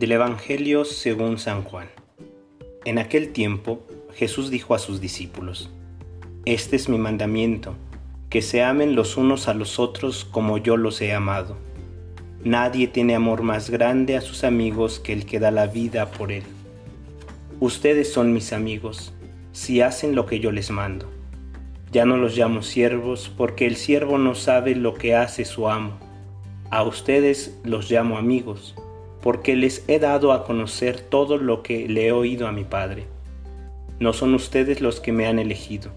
Del Evangelio según San Juan. En aquel tiempo Jesús dijo a sus discípulos, Este es mi mandamiento, que se amen los unos a los otros como yo los he amado. Nadie tiene amor más grande a sus amigos que el que da la vida por él. Ustedes son mis amigos, si hacen lo que yo les mando. Ya no los llamo siervos, porque el siervo no sabe lo que hace su amo. A ustedes los llamo amigos, porque les he dado a conocer todo lo que le he oído a mi Padre. No son ustedes los que me han elegido,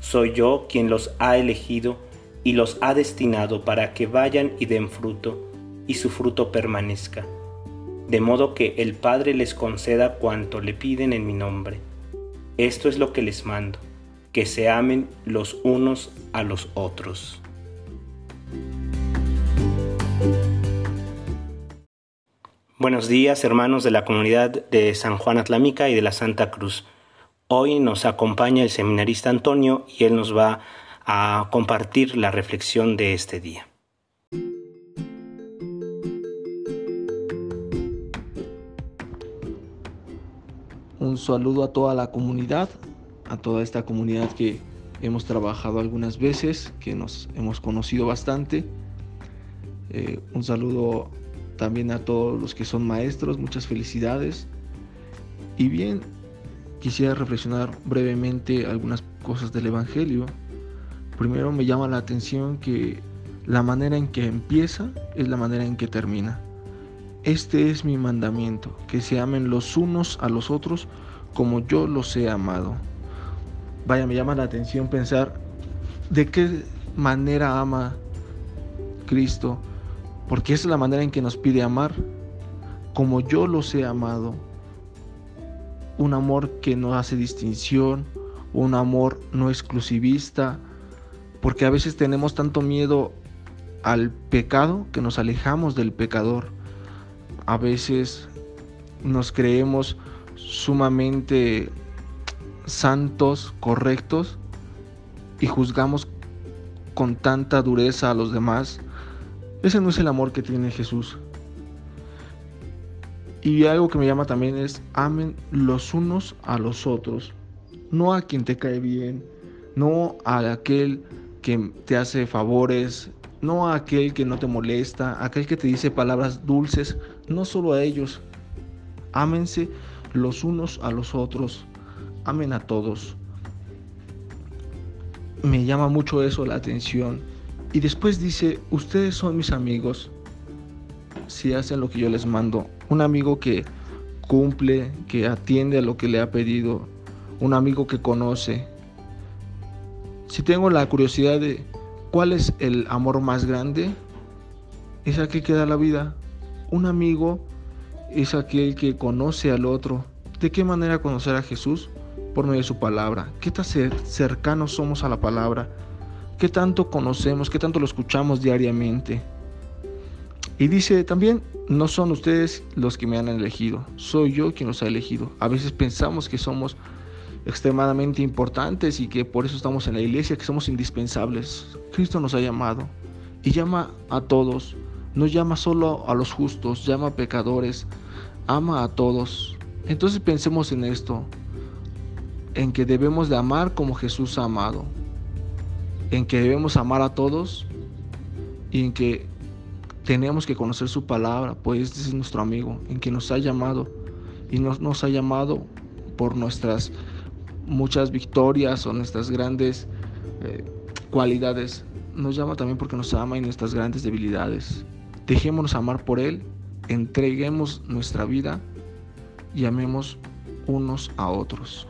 soy yo quien los ha elegido y los ha destinado para que vayan y den fruto, y su fruto permanezca de modo que el Padre les conceda cuanto le piden en mi nombre. Esto es lo que les mando, que se amen los unos a los otros. Buenos días hermanos de la comunidad de San Juan Atlámica y de la Santa Cruz. Hoy nos acompaña el seminarista Antonio y él nos va a compartir la reflexión de este día. Un saludo a toda la comunidad, a toda esta comunidad que hemos trabajado algunas veces, que nos hemos conocido bastante. Eh, un saludo también a todos los que son maestros, muchas felicidades. Y bien, quisiera reflexionar brevemente algunas cosas del Evangelio. Primero me llama la atención que la manera en que empieza es la manera en que termina. Este es mi mandamiento, que se amen los unos a los otros como yo los he amado. Vaya, me llama la atención pensar de qué manera ama Cristo, porque es la manera en que nos pide amar, como yo los he amado. Un amor que no hace distinción, un amor no exclusivista, porque a veces tenemos tanto miedo al pecado que nos alejamos del pecador a veces nos creemos sumamente santos, correctos y juzgamos con tanta dureza a los demás. Ese no es el amor que tiene Jesús. Y algo que me llama también es amen los unos a los otros, no a quien te cae bien, no a aquel que te hace favores, no a aquel que no te molesta, aquel que te dice palabras dulces, no solo a ellos. Ámense los unos a los otros, amen a todos. Me llama mucho eso la atención. Y después dice, ustedes son mis amigos si hacen lo que yo les mando. Un amigo que cumple, que atiende a lo que le ha pedido, un amigo que conoce. Si tengo la curiosidad de ¿Cuál es el amor más grande? Es aquel que da la vida. Un amigo es aquel que conoce al otro. ¿De qué manera conocer a Jesús? Por medio de su palabra. ¿Qué tan cercanos somos a la palabra? ¿Qué tanto conocemos? ¿Qué tanto lo escuchamos diariamente? Y dice también, no son ustedes los que me han elegido, soy yo quien los ha elegido. A veces pensamos que somos extremadamente importantes y que por eso estamos en la iglesia, que somos indispensables. Cristo nos ha llamado y llama a todos, no llama solo a los justos, llama a pecadores, ama a todos. Entonces pensemos en esto, en que debemos de amar como Jesús ha amado, en que debemos amar a todos y en que tenemos que conocer su palabra, pues este es nuestro amigo, en que nos ha llamado y nos, nos ha llamado por nuestras muchas victorias o nuestras grandes eh, cualidades. Nos llama también porque nos ama y nuestras grandes debilidades. Dejémonos amar por Él, entreguemos nuestra vida y amemos unos a otros.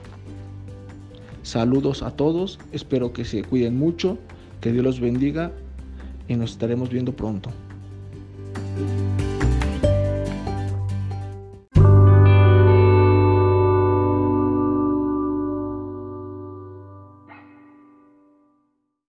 Saludos a todos, espero que se cuiden mucho, que Dios los bendiga y nos estaremos viendo pronto.